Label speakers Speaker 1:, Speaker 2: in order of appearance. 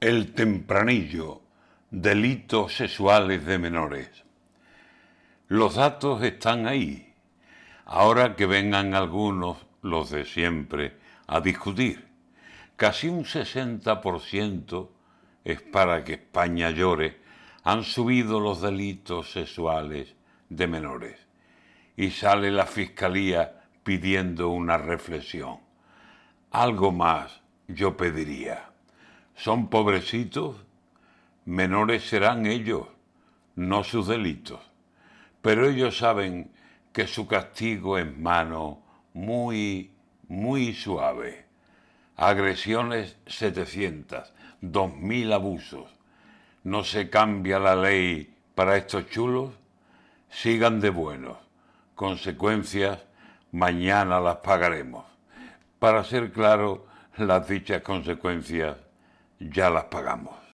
Speaker 1: El tempranillo, delitos sexuales de menores. Los datos están ahí. Ahora que vengan algunos, los de siempre, a discutir. Casi un 60% es para que España llore. Han subido los delitos sexuales de menores. Y sale la fiscalía pidiendo una reflexión. Algo más yo pediría. Son pobrecitos, menores serán ellos, no sus delitos. Pero ellos saben que su castigo es mano muy, muy suave. Agresiones 700, 2.000 abusos. ¿No se cambia la ley para estos chulos? Sigan de buenos. Consecuencias mañana las pagaremos. Para ser claro, las dichas consecuencias ya las pagamos.